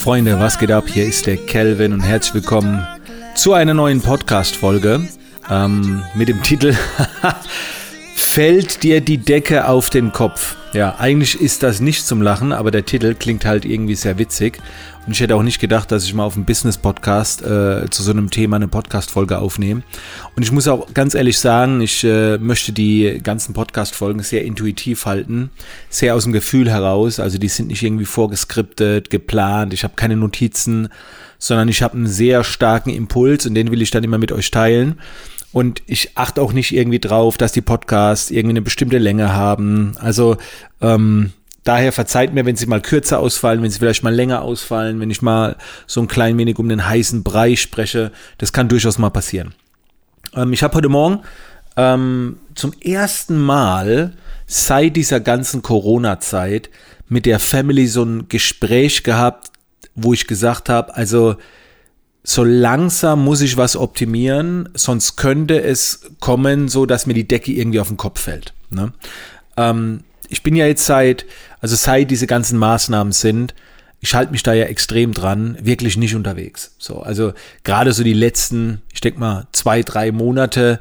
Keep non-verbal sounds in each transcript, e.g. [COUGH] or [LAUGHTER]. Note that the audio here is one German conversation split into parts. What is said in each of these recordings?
Freunde, was geht ab? Hier ist der Kelvin und herzlich willkommen zu einer neuen Podcast-Folge ähm, mit dem Titel [LAUGHS] Fällt dir die Decke auf den Kopf? Ja, eigentlich ist das nicht zum Lachen, aber der Titel klingt halt irgendwie sehr witzig. Und ich hätte auch nicht gedacht, dass ich mal auf einem Business-Podcast äh, zu so einem Thema eine Podcast-Folge aufnehme. Und ich muss auch ganz ehrlich sagen, ich äh, möchte die ganzen Podcast-Folgen sehr intuitiv halten, sehr aus dem Gefühl heraus. Also die sind nicht irgendwie vorgeskriptet, geplant. Ich habe keine Notizen, sondern ich habe einen sehr starken Impuls und den will ich dann immer mit euch teilen. Und ich achte auch nicht irgendwie drauf, dass die Podcasts irgendwie eine bestimmte Länge haben. Also ähm, daher verzeiht mir, wenn sie mal kürzer ausfallen, wenn sie vielleicht mal länger ausfallen, wenn ich mal so ein klein wenig um den heißen Brei spreche. Das kann durchaus mal passieren. Ähm, ich habe heute Morgen ähm, zum ersten Mal seit dieser ganzen Corona-Zeit mit der Family so ein Gespräch gehabt, wo ich gesagt habe, also so langsam muss ich was optimieren, sonst könnte es kommen, so dass mir die Decke irgendwie auf den Kopf fällt. Ne? Ähm, ich bin ja jetzt seit, also seit diese ganzen Maßnahmen sind, ich halte mich da ja extrem dran, wirklich nicht unterwegs. So, also gerade so die letzten, ich denke mal, zwei, drei Monate,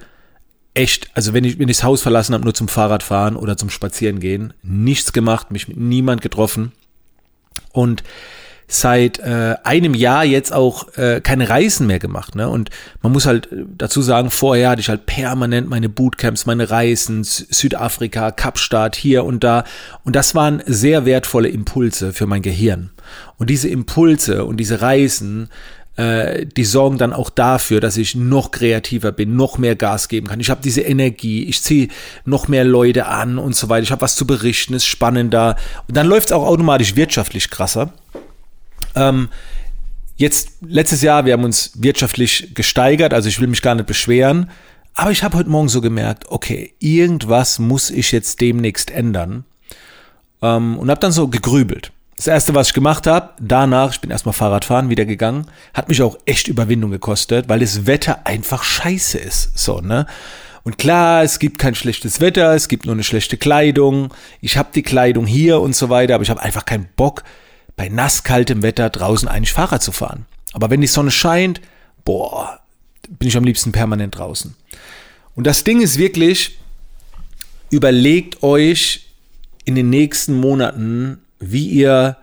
echt, also wenn ich, wenn ich das Haus verlassen habe, nur zum Fahrradfahren oder zum Spazieren gehen, nichts gemacht, mich mit niemand getroffen. Und seit äh, einem Jahr jetzt auch äh, keine Reisen mehr gemacht. Ne? Und man muss halt dazu sagen, vorher hatte ich halt permanent meine Bootcamps, meine Reisen, Südafrika, Kapstadt, hier und da. Und das waren sehr wertvolle Impulse für mein Gehirn. Und diese Impulse und diese Reisen, äh, die sorgen dann auch dafür, dass ich noch kreativer bin, noch mehr Gas geben kann. Ich habe diese Energie, ich ziehe noch mehr Leute an und so weiter. Ich habe was zu berichten, ist spannender. Und dann läuft es auch automatisch wirtschaftlich krasser. Ähm, jetzt, letztes Jahr, wir haben uns wirtschaftlich gesteigert, also ich will mich gar nicht beschweren. Aber ich habe heute Morgen so gemerkt, okay, irgendwas muss ich jetzt demnächst ändern. Ähm, und habe dann so gegrübelt. Das erste, was ich gemacht habe, danach, ich bin erstmal Fahrradfahren wieder gegangen, hat mich auch echt Überwindung gekostet, weil das Wetter einfach scheiße ist. So, ne? Und klar, es gibt kein schlechtes Wetter, es gibt nur eine schlechte Kleidung. Ich habe die Kleidung hier und so weiter, aber ich habe einfach keinen Bock, bei nasskaltem Wetter draußen eigentlich Fahrrad zu fahren. Aber wenn die Sonne scheint, boah, bin ich am liebsten permanent draußen. Und das Ding ist wirklich, überlegt euch in den nächsten Monaten, wie ihr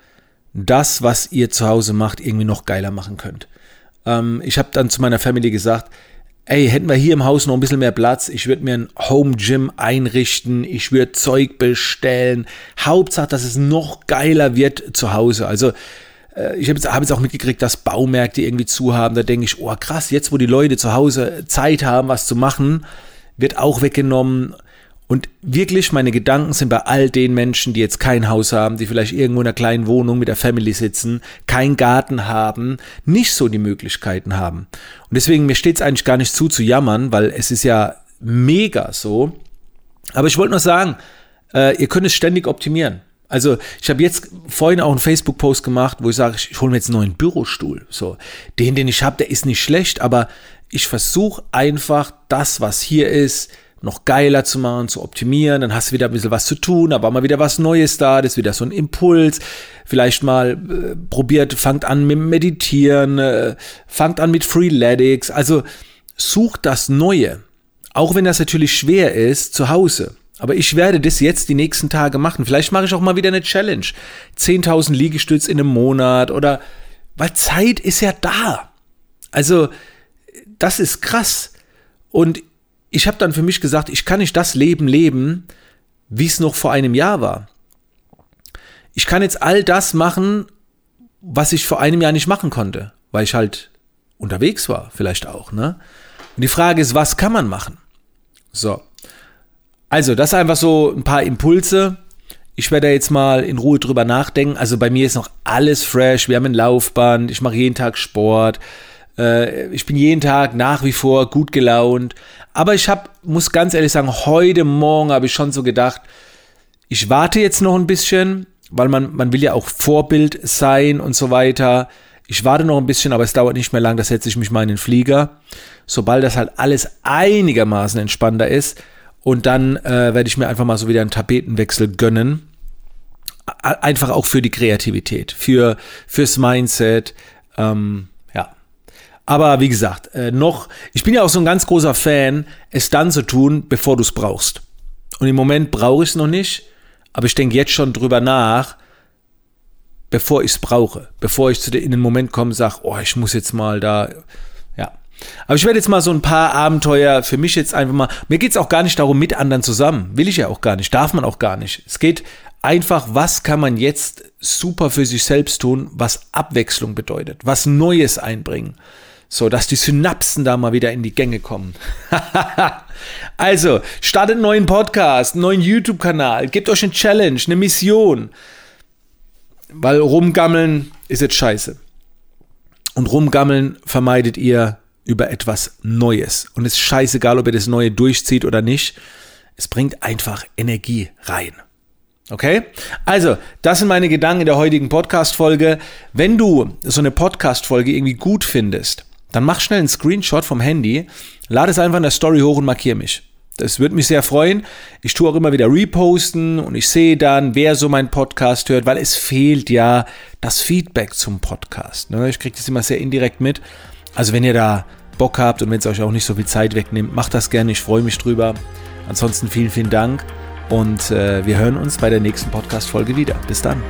das, was ihr zu Hause macht, irgendwie noch geiler machen könnt. Ähm, ich habe dann zu meiner Family gesagt, ey, hätten wir hier im Haus noch ein bisschen mehr Platz, ich würde mir ein Home Gym einrichten, ich würde Zeug bestellen. Hauptsache, dass es noch geiler wird zu Hause. Also äh, ich habe jetzt, hab jetzt auch mitgekriegt, dass Baumärkte irgendwie zu haben. Da denke ich, oh krass, jetzt wo die Leute zu Hause Zeit haben, was zu machen, wird auch weggenommen. Und wirklich, meine Gedanken sind bei all den Menschen, die jetzt kein Haus haben, die vielleicht irgendwo in einer kleinen Wohnung mit der Family sitzen, keinen Garten haben, nicht so die Möglichkeiten haben. Und deswegen, mir steht es eigentlich gar nicht zu, zu jammern, weil es ist ja mega so. Aber ich wollte nur sagen, äh, ihr könnt es ständig optimieren. Also ich habe jetzt vorhin auch einen Facebook-Post gemacht, wo ich sage, ich hole mir jetzt einen neuen Bürostuhl. So, den, den ich habe, der ist nicht schlecht, aber ich versuche einfach das, was hier ist, noch geiler zu machen, zu optimieren. Dann hast du wieder ein bisschen was zu tun, aber mal wieder was Neues da, das ist wieder so ein Impuls. Vielleicht mal äh, probiert, fangt an mit Meditieren, äh, fangt an mit Freeletics. Also sucht das Neue. Auch wenn das natürlich schwer ist, zu Hause. Aber ich werde das jetzt die nächsten Tage machen. Vielleicht mache ich auch mal wieder eine Challenge. 10.000 Liegestütz in einem Monat oder, weil Zeit ist ja da. Also, das ist krass. Und ich habe dann für mich gesagt, ich kann nicht das Leben leben, wie es noch vor einem Jahr war. Ich kann jetzt all das machen, was ich vor einem Jahr nicht machen konnte, weil ich halt unterwegs war, vielleicht auch. Ne? Und die Frage ist, was kann man machen? So. Also, das einfach so ein paar Impulse. Ich werde jetzt mal in Ruhe drüber nachdenken. Also bei mir ist noch alles fresh. Wir haben ein Laufband. Ich mache jeden Tag Sport. Äh, ich bin jeden Tag nach wie vor gut gelaunt. Aber ich habe, muss ganz ehrlich sagen, heute Morgen habe ich schon so gedacht, ich warte jetzt noch ein bisschen, weil man, man will ja auch Vorbild sein und so weiter. Ich warte noch ein bisschen, aber es dauert nicht mehr lang, da setze ich mich mal in den Flieger. Sobald das halt alles einigermaßen entspannter ist. Und dann äh, werde ich mir einfach mal so wieder einen Tapetenwechsel gönnen. einfach auch für die Kreativität, für fürs Mindset. Ähm. Aber wie gesagt, äh, noch, ich bin ja auch so ein ganz großer Fan, es dann zu tun, bevor du es brauchst. Und im Moment brauche ich es noch nicht, aber ich denke jetzt schon drüber nach, bevor ich es brauche, bevor ich zu in den Moment komme und sage, oh, ich muss jetzt mal da, ja. Aber ich werde jetzt mal so ein paar Abenteuer für mich jetzt einfach mal, mir geht es auch gar nicht darum, mit anderen zusammen, will ich ja auch gar nicht, darf man auch gar nicht. Es geht einfach, was kann man jetzt super für sich selbst tun, was Abwechslung bedeutet, was Neues einbringen. So, dass die Synapsen da mal wieder in die Gänge kommen. [LAUGHS] also, startet einen neuen Podcast, einen neuen YouTube-Kanal, gebt euch eine Challenge, eine Mission. Weil rumgammeln ist jetzt scheiße. Und rumgammeln vermeidet ihr über etwas Neues. Und es ist scheißegal, ob ihr das Neue durchzieht oder nicht. Es bringt einfach Energie rein. Okay? Also, das sind meine Gedanken der heutigen Podcast-Folge. Wenn du so eine Podcast-Folge irgendwie gut findest, dann mach schnell einen Screenshot vom Handy, lade es einfach in der Story hoch und markiere mich. Das würde mich sehr freuen. Ich tue auch immer wieder reposten und ich sehe dann, wer so meinen Podcast hört, weil es fehlt ja das Feedback zum Podcast. Ne? Ich kriege das immer sehr indirekt mit. Also wenn ihr da Bock habt und wenn es euch auch nicht so viel Zeit wegnimmt, macht das gerne. Ich freue mich drüber. Ansonsten vielen, vielen Dank und äh, wir hören uns bei der nächsten Podcast-Folge wieder. Bis dann.